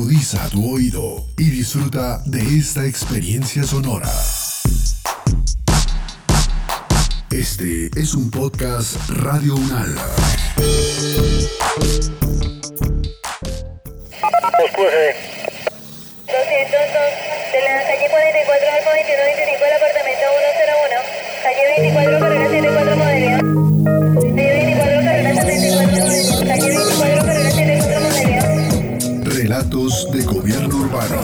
Agudiza tu oído y disfruta de esta experiencia sonora. Este es un podcast Radio Unal. de la calle 44 al 2125 del apartamento 101, calle 24 carrera 74 modelo. Relatos de gobierno urbano.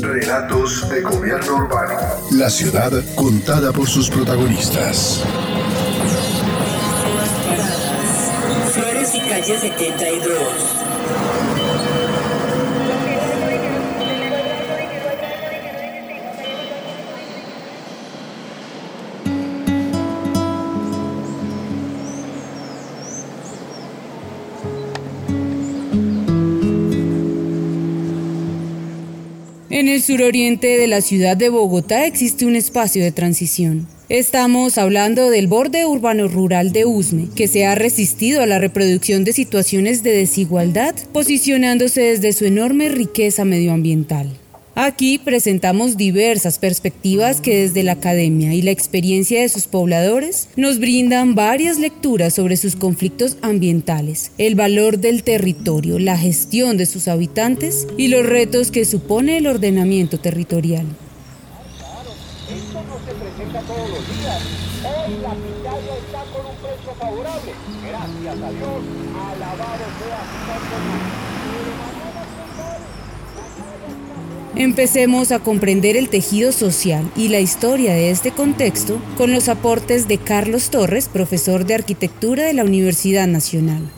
Relatos de gobierno urbano. La ciudad contada por sus protagonistas. Flores y calle 72. En el suroriente de la ciudad de Bogotá existe un espacio de transición. Estamos hablando del borde urbano rural de Usme, que se ha resistido a la reproducción de situaciones de desigualdad, posicionándose desde su enorme riqueza medioambiental. Aquí presentamos diversas perspectivas que desde la academia y la experiencia de sus pobladores nos brindan varias lecturas sobre sus conflictos ambientales, el valor del territorio, la gestión de sus habitantes y los retos que supone el ordenamiento territorial. Esto no se presenta todos los días. Hoy la pitaya está con un precio favorable. Gracias a Dios. Alabado sea su santo nombre. Empecemos a comprender el tejido social y la historia de este contexto con los aportes de Carlos Torres, profesor de arquitectura de la Universidad Nacional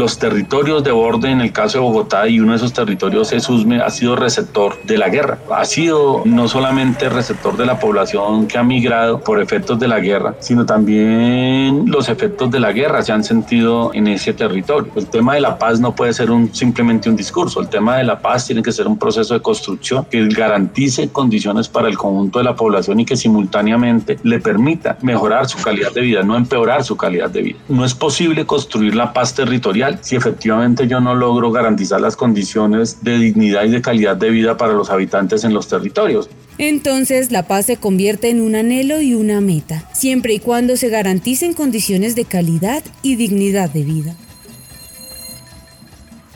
los territorios de borde, en el caso de Bogotá, y uno de esos territorios es Usme, ha sido receptor de la guerra. Ha sido no solamente receptor de la población que ha migrado por efectos de la guerra, sino también los efectos de la guerra se han sentido en ese territorio. El tema de la paz no puede ser un, simplemente un discurso, el tema de la paz tiene que ser un proceso de construcción que garantice condiciones para el conjunto de la población y que simultáneamente le permita mejorar su calidad de vida, no empeorar su calidad de vida. No es posible construir la paz territorial si efectivamente yo no logro garantizar las condiciones de dignidad y de calidad de vida para los habitantes en los territorios. Entonces la paz se convierte en un anhelo y una meta, siempre y cuando se garanticen condiciones de calidad y dignidad de vida.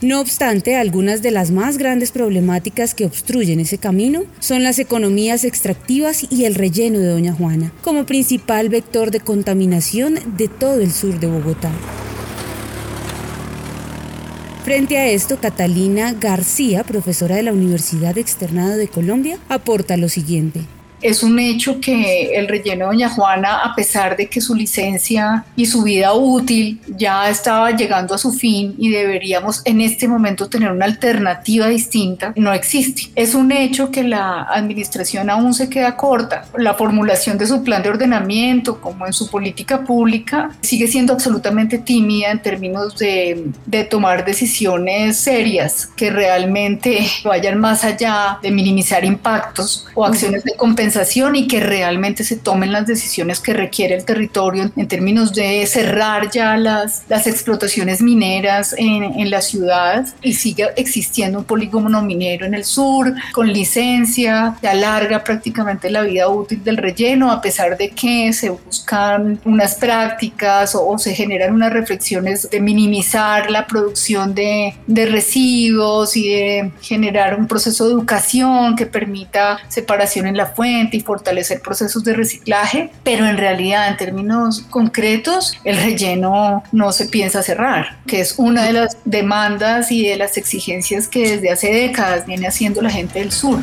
No obstante, algunas de las más grandes problemáticas que obstruyen ese camino son las economías extractivas y el relleno de Doña Juana, como principal vector de contaminación de todo el sur de Bogotá. Frente a esto, Catalina García, profesora de la Universidad Externada de Colombia, aporta lo siguiente es un hecho que el relleno de Doña Juana, a pesar de que su licencia y su vida útil ya estaba llegando a su fin y deberíamos en este momento tener una alternativa distinta, no existe. Es un hecho que la administración aún se queda corta. La formulación de su plan de ordenamiento, como en su política pública, sigue siendo absolutamente tímida en términos de, de tomar decisiones serias que realmente vayan más allá de minimizar impactos o acciones de compensación y que realmente se tomen las decisiones que requiere el territorio en términos de cerrar ya las, las explotaciones mineras en, en la ciudad. Y sigue existiendo un polígono minero en el sur con licencia, se alarga prácticamente la vida útil del relleno a pesar de que se buscan unas prácticas o, se generan unas reflexiones de minimizar la producción de, de residuos y de generar un proceso de educación que permita separación en la fuente y fortalecer procesos de reciclaje, pero en realidad en términos concretos el relleno no se piensa cerrar, que es una de las demandas y de las exigencias que desde hace décadas viene haciendo la gente del sur.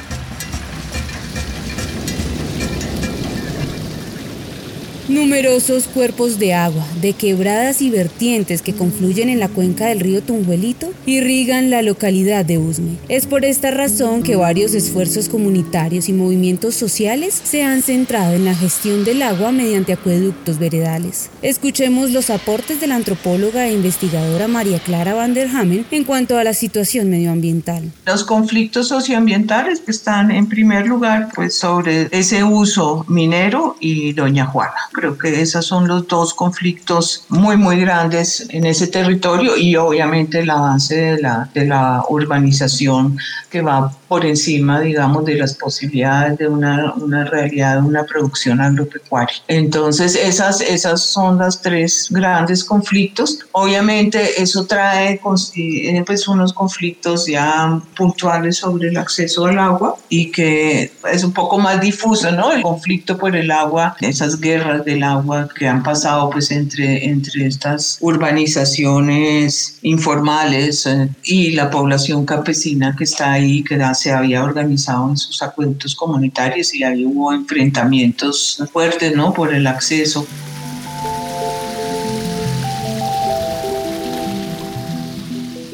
Numerosos cuerpos de agua, de quebradas y vertientes que confluyen en la cuenca del río Tunjuelito, irrigan la localidad de Usme. Es por esta razón que varios esfuerzos comunitarios y movimientos sociales se han centrado en la gestión del agua mediante acueductos veredales. Escuchemos los aportes de la antropóloga e investigadora María Clara Van der Hamen en cuanto a la situación medioambiental. Los conflictos socioambientales están en primer lugar pues sobre ese uso minero y Doña Juana Creo que esos son los dos conflictos muy, muy grandes en ese territorio y obviamente el avance de la, de la urbanización que va por encima, digamos, de las posibilidades de una, una realidad de una producción agropecuaria. Entonces, esas, esas son las tres grandes conflictos. Obviamente, eso trae pues, unos conflictos ya puntuales sobre el acceso al agua y que es un poco más difuso, ¿no? El conflicto por el agua, esas guerras del agua que han pasado pues entre, entre estas urbanizaciones informales eh, y la población campesina que está ahí, que se había organizado en sus acueductos comunitarios y ahí hubo enfrentamientos fuertes, ¿no? Por el acceso.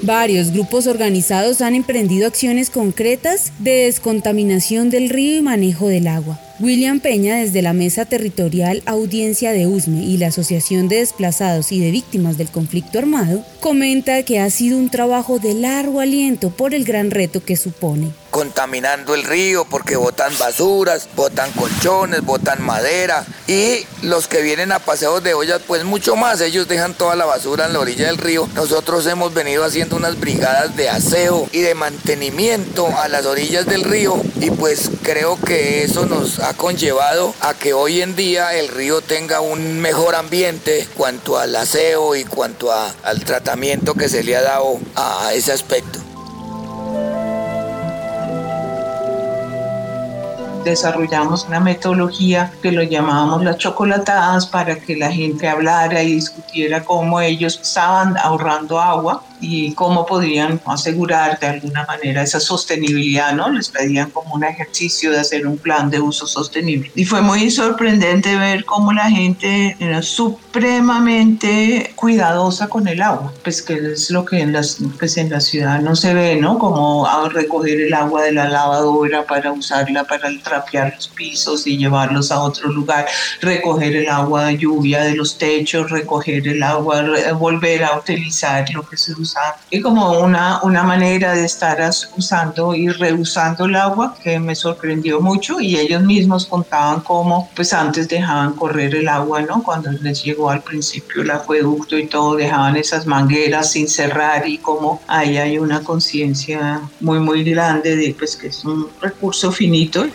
Varios grupos organizados han emprendido acciones concretas de descontaminación del río y manejo del agua. William Peña, desde la Mesa Territorial Audiencia de USME y la Asociación de Desplazados y de Víctimas del Conflicto Armado, comenta que ha sido un trabajo de largo aliento por el gran reto que supone contaminando el río porque botan basuras, botan colchones, botan madera y los que vienen a paseos de ollas pues mucho más, ellos dejan toda la basura en la orilla del río. Nosotros hemos venido haciendo unas brigadas de aseo y de mantenimiento a las orillas del río y pues creo que eso nos ha conllevado a que hoy en día el río tenga un mejor ambiente cuanto al aseo y cuanto al tratamiento que se le ha dado a ese aspecto. Desarrollamos una metodología que lo llamábamos las chocolatadas para que la gente hablara y discutiera cómo ellos estaban ahorrando agua y cómo podían asegurar de alguna manera esa sostenibilidad, ¿no? Les pedían como un ejercicio de hacer un plan de uso sostenible. Y fue muy sorprendente ver cómo la gente era supremamente cuidadosa con el agua, pues que es lo que en, las, pues en la ciudad no se ve, ¿no? Como recoger el agua de la lavadora para usarla para trapear los pisos y llevarlos a otro lugar, recoger el agua de lluvia de los techos, recoger el agua, volver a utilizar lo que se usa y como una, una manera de estar usando y reusando el agua que me sorprendió mucho y ellos mismos contaban cómo pues antes dejaban correr el agua, ¿no? Cuando les llegó al principio el acueducto y todo, dejaban esas mangueras sin cerrar y como ahí hay una conciencia muy muy grande de pues que es un recurso finito.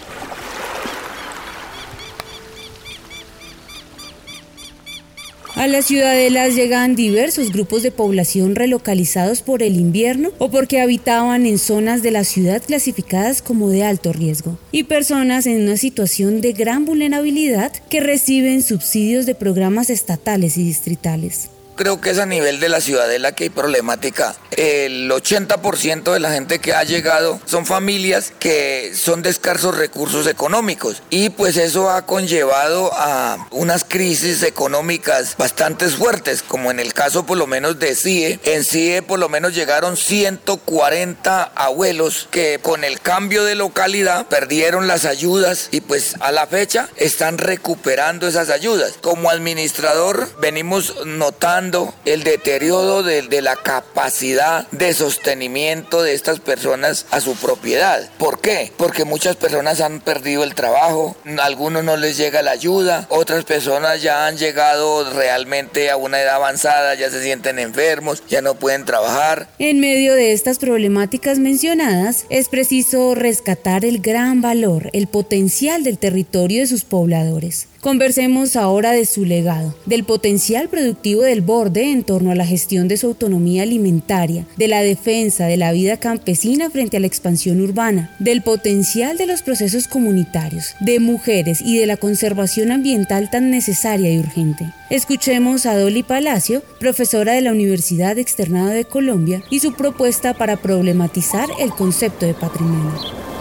A las ciudadelas llegan diversos grupos de población relocalizados por el invierno o porque habitaban en zonas de la ciudad clasificadas como de alto riesgo, y personas en una situación de gran vulnerabilidad que reciben subsidios de programas estatales y distritales creo que es a nivel de la ciudadela que hay problemática. El 80% de la gente que ha llegado son familias que son de escasos recursos económicos y pues eso ha conllevado a unas crisis económicas bastante fuertes, como en el caso por lo menos de CIE. En CIE por lo menos llegaron 140 abuelos que con el cambio de localidad perdieron las ayudas y pues a la fecha están recuperando esas ayudas. Como administrador venimos notando el deterioro de, la capacidad de sostenimiento de estas personas a su propiedad. ¿Por qué? Porque muchas personas han perdido el trabajo, algunos no les llega la ayuda, otras personas ya han llegado realmente a una edad avanzada, ya se sienten enfermos, ya no pueden trabajar. En medio de estas problemáticas mencionadas, es preciso rescatar el gran valor, el potencial del territorio de sus pobladores. Conversemos ahora de su legado, del potencial productivo del borde en torno a la gestión de su autonomía alimentaria, de la defensa de la vida campesina frente a la expansión urbana, del potencial de los procesos comunitarios, de mujeres y de la conservación ambiental tan necesaria y urgente. Escuchemos a Dolly Palacio, profesora de la Universidad Externada de Colombia, y su propuesta para problematizar el concepto de patrimonio.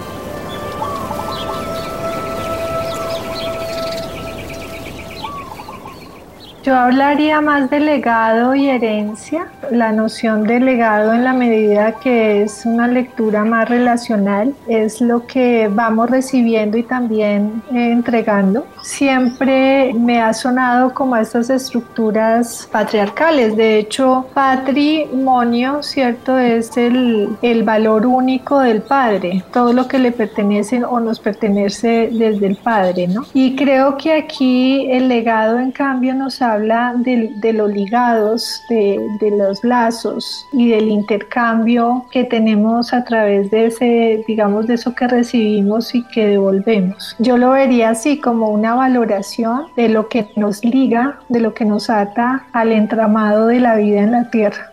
Yo hablaría más de legado y herencia, la noción de legado en la medida que es una lectura más relacional, es lo que vamos recibiendo y también entregando. Siempre me ha sonado como estas estructuras patriarcales, de hecho patrimonio, ¿cierto? Es el, el valor único del padre, todo lo que le pertenece o nos pertenece desde el padre, ¿no? Y creo que aquí el legado en cambio nos ha habla de, los ligados, de, de, los lazos y del intercambio que tenemos a través de ese, digamos, de eso que recibimos y que devolvemos. Yo lo vería así como una valoración de lo que nos liga, de lo que nos ata al entramado de la vida en la tierra.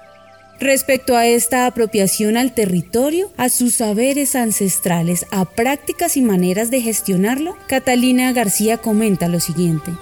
Respecto a esta apropiación al territorio, a sus saberes ancestrales, a prácticas y maneras de gestionarlo, Catalina García comenta lo siguiente.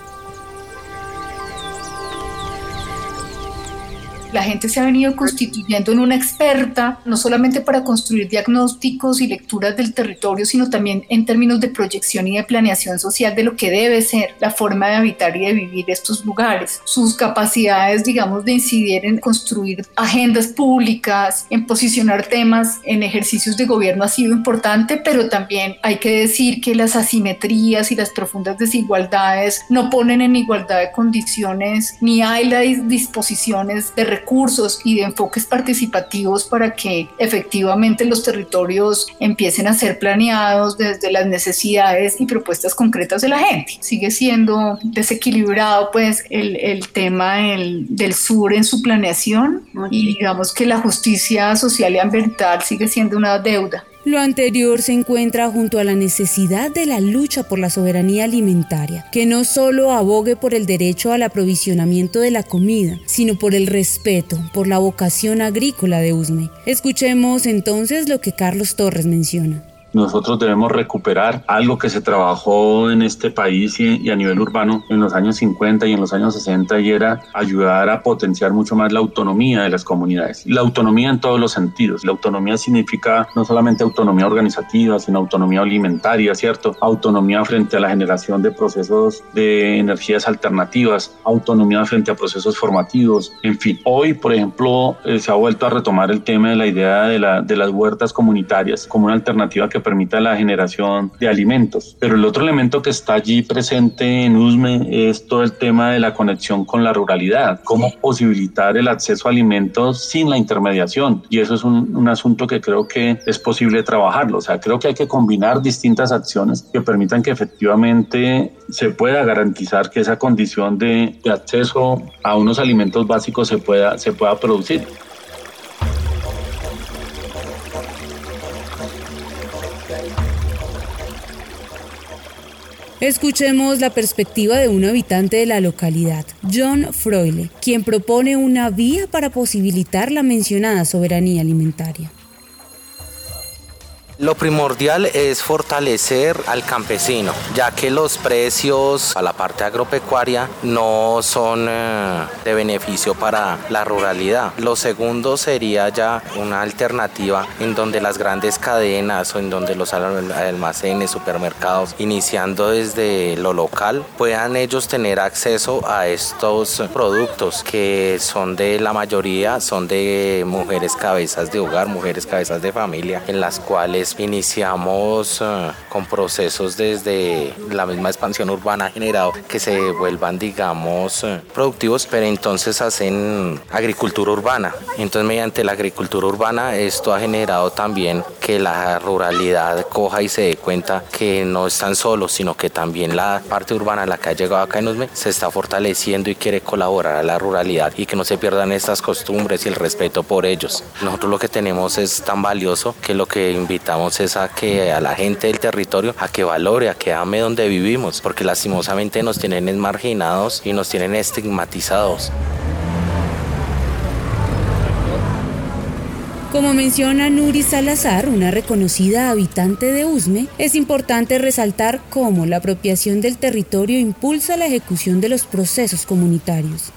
La gente se ha venido constituyendo en una experta, no solamente para construir diagnósticos y lecturas del territorio, sino también en términos de proyección y de planeación social de lo que debe ser la forma de habitar y de vivir estos lugares. Sus capacidades, digamos, de incidir en construir agendas públicas, en posicionar temas en ejercicios de gobierno ha sido importante, pero también hay que decir que las asimetrías y las profundas desigualdades no ponen en igualdad de condiciones ni hay las disposiciones de recursos recursos y de enfoques participativos para que efectivamente los territorios empiecen a ser planeados desde las necesidades y propuestas concretas de la gente. Sigue siendo desequilibrado pues el, el tema del, del, sur en su planeación y digamos que la justicia social y ambiental sigue siendo una deuda. Lo anterior se encuentra junto a la necesidad de la lucha por la soberanía alimentaria, que no solo abogue por el derecho al aprovisionamiento de la comida, sino por el respeto, por la vocación agrícola de Usme. Escuchemos entonces lo que Carlos Torres menciona nosotros debemos recuperar algo que se trabajó en este país y, a nivel urbano en los años 50 y en los años 60 y era ayudar a potenciar mucho más la autonomía de las comunidades. La autonomía en todos los sentidos. La autonomía significa no solamente autonomía organizativa, sino autonomía alimentaria, ¿cierto? Autonomía frente a la generación de procesos de energías alternativas, autonomía frente a procesos formativos, en fin. Hoy, por ejemplo, eh, se ha vuelto a retomar el tema de la idea de, la, de las huertas comunitarias como una alternativa que permita la generación de alimentos. Pero el otro elemento que está allí presente en USME es todo el tema de la conexión con la ruralidad, cómo posibilitar el acceso a alimentos sin la intermediación. Y eso es un, un asunto que creo que es posible trabajarlo. O sea, creo que hay que combinar distintas acciones que permitan que efectivamente se pueda garantizar que esa condición de, de acceso a unos alimentos básicos se pueda, se pueda producir. Escuchemos la perspectiva de un habitante de la localidad, John Froile, quien propone una vía para posibilitar la mencionada soberanía alimentaria. Lo primordial es fortalecer al campesino, ya que los precios a la parte agropecuaria no son eh, de beneficio para la ruralidad. Lo segundo sería ya una alternativa en donde las grandes cadenas o en donde los almacenes, supermercados, iniciando desde lo local, puedan ellos tener acceso a estos productos que son de la mayoría, son de mujeres cabezas de hogar, mujeres cabezas de familia, en las cuales iniciamos eh, con procesos desde la misma expansión urbana generado que se vuelvan, digamos, eh, productivos, pero entonces hacen agricultura urbana. Entonces, mediante la agricultura urbana, esto ha generado también que la ruralidad coja y se dé cuenta que no están solos, sino que también la parte urbana, la que ha llegado acá en Usme, se está fortaleciendo y quiere colaborar a la ruralidad y que no se pierdan estas costumbres y el respeto por ellos. Nosotros lo que tenemos es tan valioso que lo que invitamos es a que a la gente del territorio a que valore, a que ame donde vivimos, porque lastimosamente nos tienen marginados y nos tienen estigmatizados. Como menciona Nuri Salazar, una reconocida habitante de Usme, es importante resaltar cómo la apropiación del territorio impulsa la ejecución de los procesos comunitarios.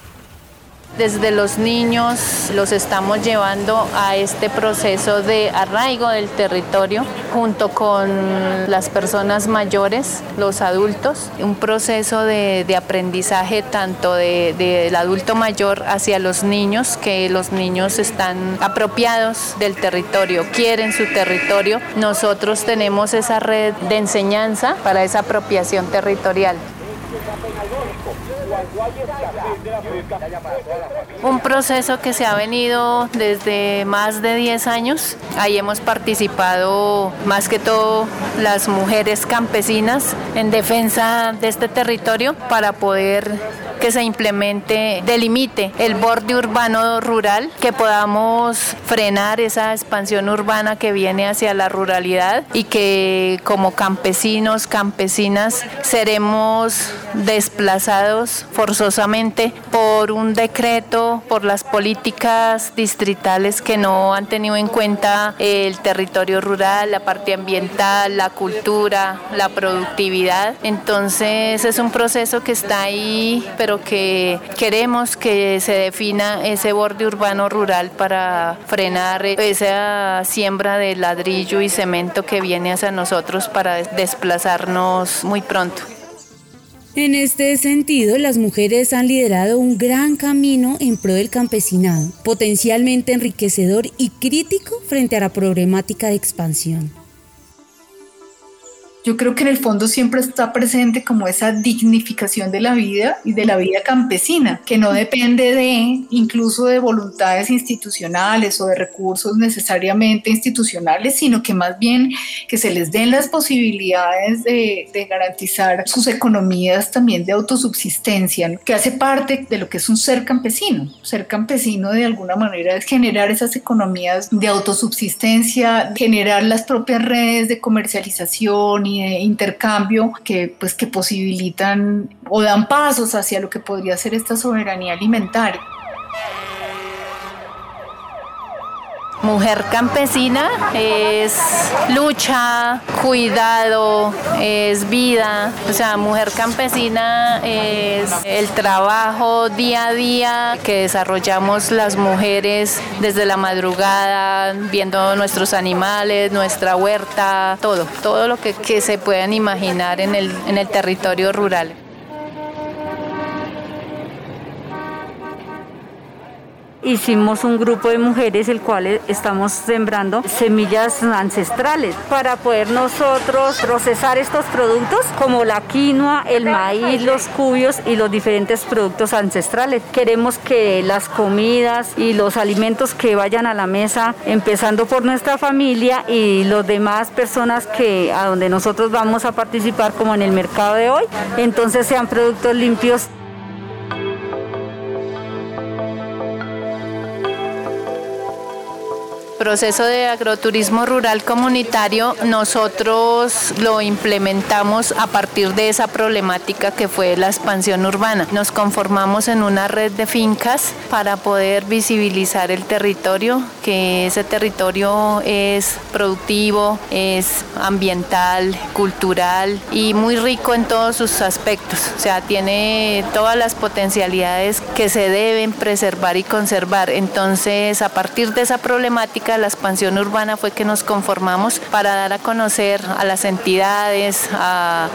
Desde los niños los estamos llevando a este proceso de arraigo del territorio junto con las personas mayores, los adultos, un proceso de, aprendizaje tanto del adulto mayor hacia los niños, que los niños están apropiados del territorio, quieren su territorio. Nosotros tenemos esa red de enseñanza para esa apropiación territorial. Un proceso que se ha venido desde más de 10 años. Ahí hemos participado más que todo las mujeres campesinas en defensa de este territorio para poder que se implemente, delimite el borde urbano rural, que podamos frenar esa expansión urbana que viene hacia la ruralidad y que como campesinos, campesinas, seremos desplazados forzosamente por un decreto, por las políticas distritales que no han tenido en cuenta el territorio rural, la parte ambiental, la cultura, la productividad. Entonces es un proceso que está ahí, pero que queremos que se defina ese borde urbano rural para frenar esa siembra de ladrillo y cemento que viene hacia nosotros para desplazarnos muy pronto. En este sentido, las mujeres han liderado un gran camino en pro del campesinado, potencialmente enriquecedor y crítico frente a la problemática de expansión yo creo que en el fondo siempre está presente como esa dignificación de la vida y de la vida campesina, que no depende de incluso de voluntades institucionales o de recursos necesariamente institucionales, sino que más bien que se les den las posibilidades de, de garantizar sus economías también de autosubsistencia, que hace parte de lo que es un ser campesino. Ser campesino de alguna manera es generar esas economías de autosubsistencia, generar las propias redes de comercialización de intercambio que, pues, que posibilitan o dan pasos hacia lo que podría ser esta soberanía alimentaria. Mujer campesina es lucha, cuidado, es vida. O sea, mujer campesina es el trabajo día a día que desarrollamos las mujeres desde la madrugada, viendo nuestros animales, nuestra huerta, todo, todo lo que, se puedan imaginar en el, en el territorio rural. Hicimos un grupo de mujeres el cual estamos sembrando semillas ancestrales para poder nosotros procesar estos productos como la quinoa, el maíz, los cubios y los diferentes productos ancestrales. Queremos que las comidas y los alimentos que vayan a la mesa, empezando por nuestra familia y los demás personas que a donde nosotros vamos a participar como en el mercado de hoy, entonces sean productos limpios proceso de agroturismo rural comunitario nosotros lo implementamos a partir de esa problemática que fue la expansión urbana. Nos conformamos en una red de fincas para poder visibilizar el territorio, que ese territorio es productivo, es ambiental, cultural y muy rico en todos sus aspectos. O sea, tiene todas las potencialidades que se deben preservar y conservar. Entonces, a partir de esa problemática, la expansión urbana fue que nos conformamos para dar a conocer a las entidades,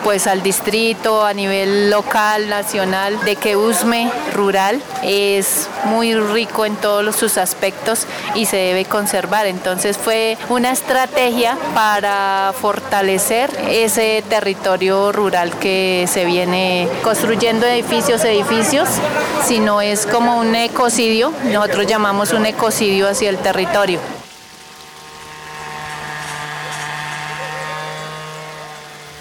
pues al distrito, a nivel local, nacional, de que USME rural es muy rico en todos sus aspectos y se debe conservar. Entonces fue una estrategia para fortalecer ese territorio rural que se viene construyendo edificios, edificios, sino es como un ecocidio, nosotros llamamos un ecocidio hacia el territorio.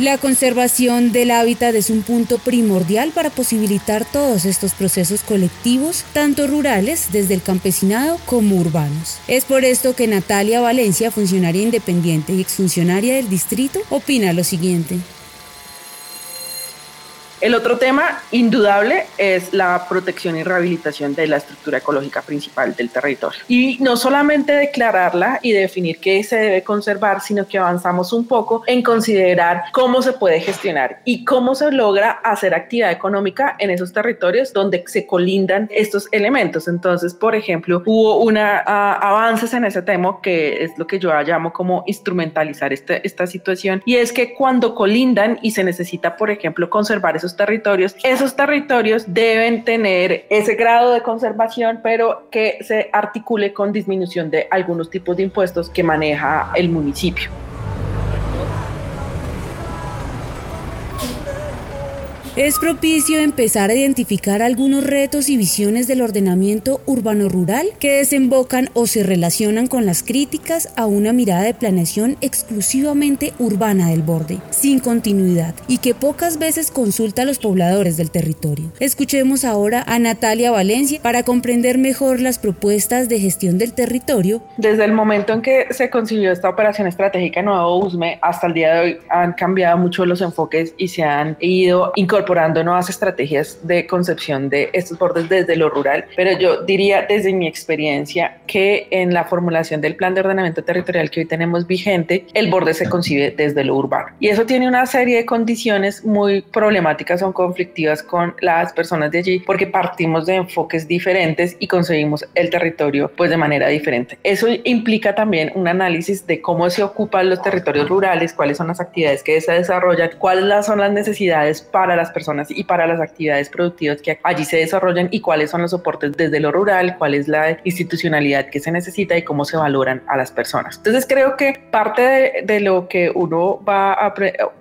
La conservación del hábitat es un punto primordial para posibilitar todos estos procesos colectivos, tanto rurales desde el campesinado como urbanos. Es por esto que Natalia Valencia, funcionaria independiente y exfuncionaria del distrito, opina lo siguiente. El otro tema indudable es la protección y rehabilitación de la estructura ecológica principal del territorio. Y no solamente declararla y definir qué se debe conservar, sino que avanzamos un poco en considerar cómo se puede gestionar y cómo se logra hacer actividad económica en esos territorios donde se colindan estos elementos. Entonces, por ejemplo, hubo una avances en ese tema que es lo que yo llamo como instrumentalizar este, esta situación y es que cuando colindan y se necesita, por ejemplo, conservar esos territorios, esos territorios deben tener ese grado de conservación, pero que se articule con disminución de algunos tipos de impuestos que maneja el municipio. Es propicio empezar a identificar algunos retos y visiones del ordenamiento urbano-rural que desembocan o se relacionan con las críticas a una mirada de planeación exclusivamente urbana del borde, sin continuidad, y que pocas veces consulta a los pobladores del territorio. Escuchemos ahora a Natalia Valencia para comprender mejor las propuestas de gestión del territorio. Desde el momento en que se consiguió esta operación estratégica Nuevo USME hasta el día de hoy han cambiado mucho los enfoques y se han ido incorporando incorporando nuevas estrategias de concepción de estos bordes desde lo rural, pero yo diría desde mi experiencia que en la formulación del plan de ordenamiento territorial que hoy tenemos vigente, el borde se concibe desde lo urbano. Y eso tiene una serie de condiciones muy problemáticas o conflictivas con las personas de allí porque partimos de enfoques diferentes y concebimos el territorio pues de manera diferente. Eso implica también un análisis de cómo se ocupan los territorios rurales, cuáles son las actividades que se desarrollan, cuáles son las necesidades para las personas y para las actividades productivas que allí se desarrollan y cuáles son los soportes desde lo rural, cuál es la institucionalidad que se necesita y cómo se valoran a las personas. Entonces creo que parte de, lo que uno va a,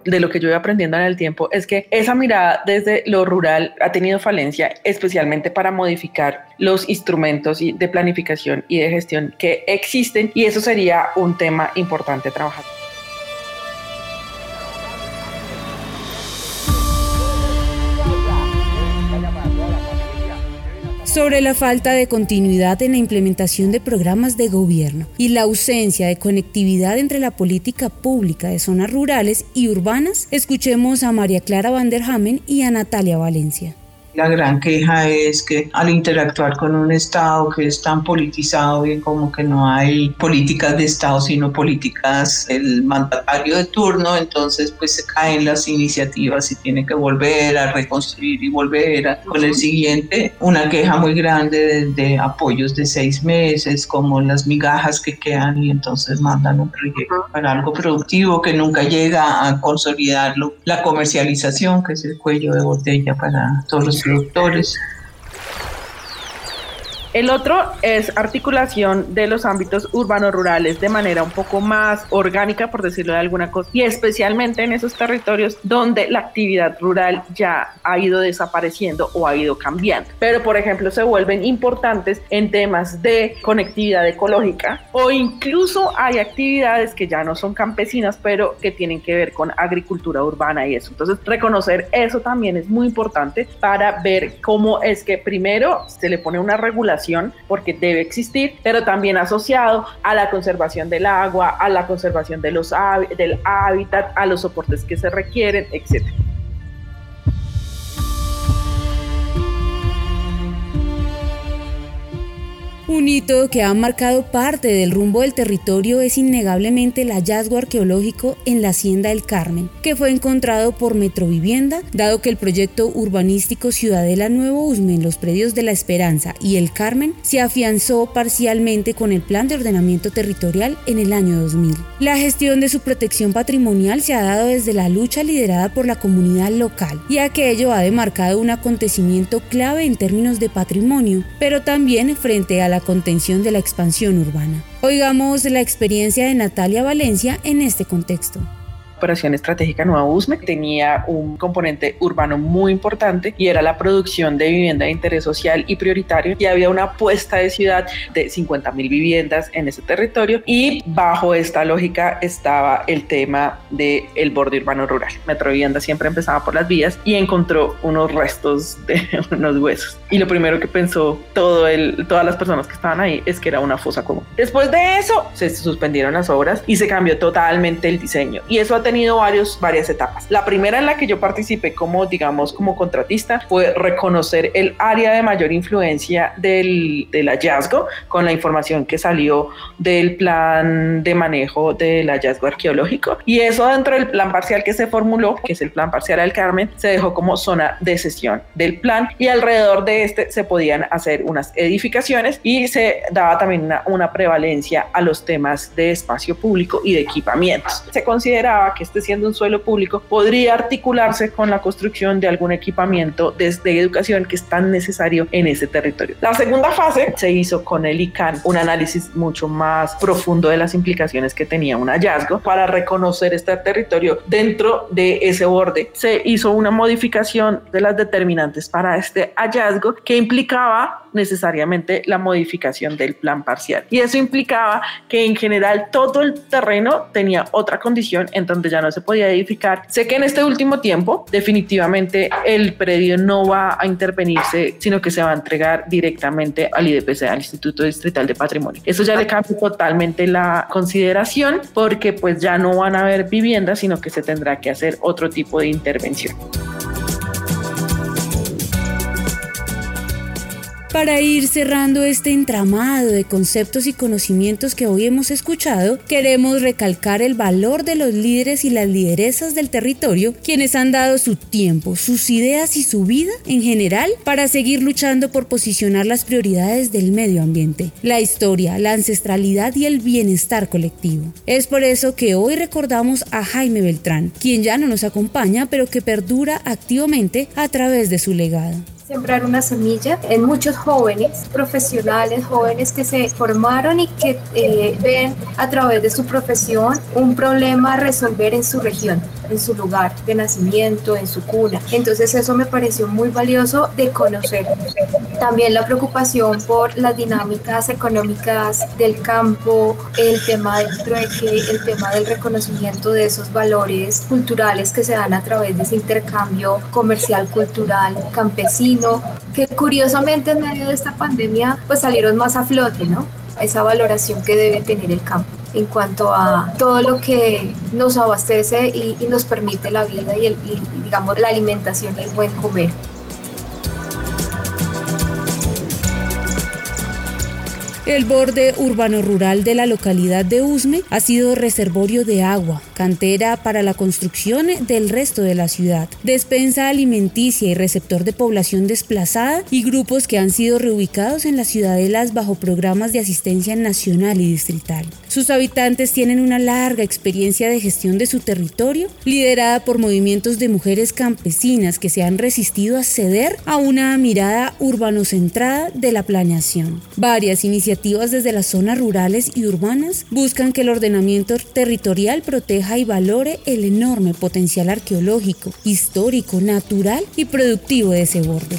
de lo que yo voy aprendiendo en el tiempo es que esa mirada desde lo rural ha tenido falencia, especialmente para modificar los instrumentos de planificación y de gestión que existen y eso sería un tema importante trabajar. Sobre la falta de continuidad en la implementación de programas de gobierno y la ausencia de conectividad entre la política pública de zonas rurales y urbanas, escuchemos a María Clara Vanderhamen y a Natalia Valencia. La gran queja es que al interactuar con un Estado que es tan politizado y como que no hay políticas de Estado, sino políticas del mandatario de turno, entonces pues se caen las iniciativas y tiene que volver a reconstruir y volver a, con el siguiente. Una queja muy grande de, apoyos de seis meses, como las migajas que quedan y entonces mandan un proyecto para algo productivo que nunca llega a consolidarlo. La comercialización, que es el cuello de botella para todos los productores el otro es articulación de los ámbitos urbanos-rurales de manera un poco más orgánica, por decirlo de alguna cosa, y especialmente en esos territorios donde la actividad rural ya ha ido desapareciendo o ha ido cambiando. Pero, por ejemplo, se vuelven importantes en temas de conectividad ecológica o incluso hay actividades que ya no son campesinas, pero que tienen que ver con agricultura urbana y eso. Entonces, reconocer eso también es muy importante para ver cómo es que primero se le pone una regulación porque debe existir, pero también asociado a la conservación del agua, a la conservación de los, del hábitat, a los soportes que se requieren, etcétera. Un hito que ha marcado parte del rumbo del territorio es innegablemente el hallazgo arqueológico en la Hacienda del Carmen, que fue encontrado por Metrovivienda, dado que el proyecto urbanístico Ciudadela Nuevo Usme en los predios de La Esperanza y el Carmen se afianzó parcialmente con el Plan de Ordenamiento Territorial en el año 2000. La gestión de su protección patrimonial se ha dado desde la lucha liderada por la comunidad local, y aquello ha demarcado un acontecimiento clave en términos de patrimonio, pero también frente a la contención de la expansión urbana. Oigamos la experiencia de Natalia Valencia en este contexto operación estratégica Nueva USME tenía un componente urbano muy importante y era la producción de vivienda de interés social y prioritario y había una apuesta de ciudad de 50 mil viviendas en ese territorio y bajo esta lógica estaba el tema del el borde urbano rural. Metro Vivienda siempre empezaba por las vías y encontró unos restos de unos huesos y lo primero que pensó todo el, todas las personas que estaban ahí es que era una fosa común. Después de eso se suspendieron las obras y se cambió totalmente el diseño y eso ha tenido tenido varios, varias etapas. La primera en la que yo participé como, digamos, como contratista fue reconocer el área de mayor influencia del, del hallazgo con la información que salió del plan de manejo del hallazgo arqueológico. Y eso dentro del plan parcial que se formuló, que es el plan parcial del Carmen, se dejó como zona de sesión del plan y alrededor de este se podían hacer unas edificaciones y se daba también una, una prevalencia a los temas de espacio público y de equipamientos. Se consideraba que este siendo un suelo público podría articularse con la construcción de algún equipamiento desde educación que es tan necesario en ese territorio. La segunda fase se hizo con el ICANN, un análisis mucho más profundo de las implicaciones que tenía un hallazgo para reconocer este territorio dentro de ese borde. Se hizo una modificación de las determinantes para este hallazgo que implicaba necesariamente la modificación del plan parcial. Y eso implicaba que en general todo el terreno tenía otra condición en donde ya no se podía edificar. Sé que en este último tiempo definitivamente el predio no va a intervenirse, sino que se va a entregar directamente al IDPC, al Instituto Distrital de Patrimonio. Eso ya le cambia totalmente la consideración porque pues ya no van a haber viviendas, sino que se tendrá que hacer otro tipo de intervención. Para ir cerrando este entramado de conceptos y conocimientos que hoy hemos escuchado, queremos recalcar el valor de los líderes y las lideresas del territorio, quienes han dado su tiempo, sus ideas y su vida en general para seguir luchando por posicionar las prioridades del medio ambiente, la historia, la ancestralidad y el bienestar colectivo. Es por eso que hoy recordamos a Jaime Beltrán, quien ya no nos acompaña, pero que perdura activamente a través de su legado sembrar una semilla en muchos jóvenes, profesionales, jóvenes que se formaron y que eh, ven a través de su profesión un problema a resolver en su región, en su lugar de nacimiento, en su cuna. Entonces eso me pareció muy valioso de conocer. También la preocupación por las dinámicas económicas del campo, el tema del trueque, el tema del reconocimiento de esos valores culturales que se dan a través de ese intercambio comercial, cultural, campesino que curiosamente en medio de esta pandemia pues salieron más a flote, ¿no? Esa valoración que debe tener el campo en cuanto a todo lo que nos abastece y, nos permite la vida y, el, y digamos la alimentación y el buen comer. El borde urbano-rural de la localidad de Usme ha sido reservorio de agua, cantera para la construcción del resto de la ciudad, despensa alimenticia y receptor de población desplazada y grupos que han sido reubicados en las ciudadelas bajo programas de asistencia nacional y distrital. Sus habitantes tienen una larga experiencia de gestión de su territorio, liderada por movimientos de mujeres campesinas que se han resistido a ceder a una mirada urbanocentrada de la planeación. Varias iniciativas iniciativas desde las zonas rurales y urbanas buscan que el ordenamiento territorial proteja y valore el enorme potencial arqueológico, histórico, natural y productivo de ese borde.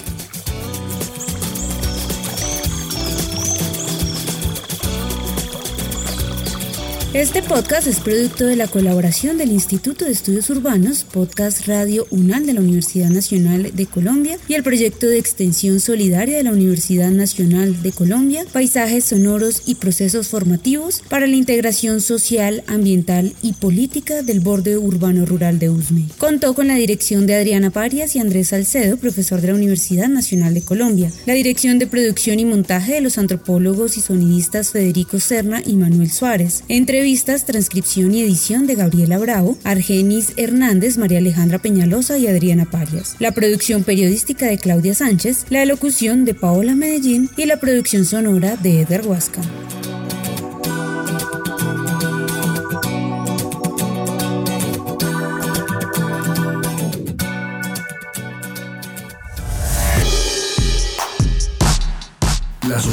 Este podcast es producto de la colaboración del Instituto de Estudios Urbanos, Podcast Radio UNAL de la Universidad Nacional de Colombia y el proyecto de extensión solidaria de la Universidad Nacional de Colombia, Paisajes Sonoros y Procesos Formativos para la Integración Social, Ambiental y Política del Borde Urbano Rural de Usme. Contó con la dirección de Adriana Parias y Andrés Salcedo, profesor de la Universidad Nacional de Colombia, la dirección de producción y montaje de los antropólogos y sonidistas Federico Serna y Manuel Suárez, entre entrevistas, transcripción y edición de Gabriela Bravo, Argenis Hernández, María Alejandra Peñalosa y Adriana Parias. La producción periodística de Claudia Sánchez, la elocución de Paola Medellín y la producción sonora de Eder Huasca.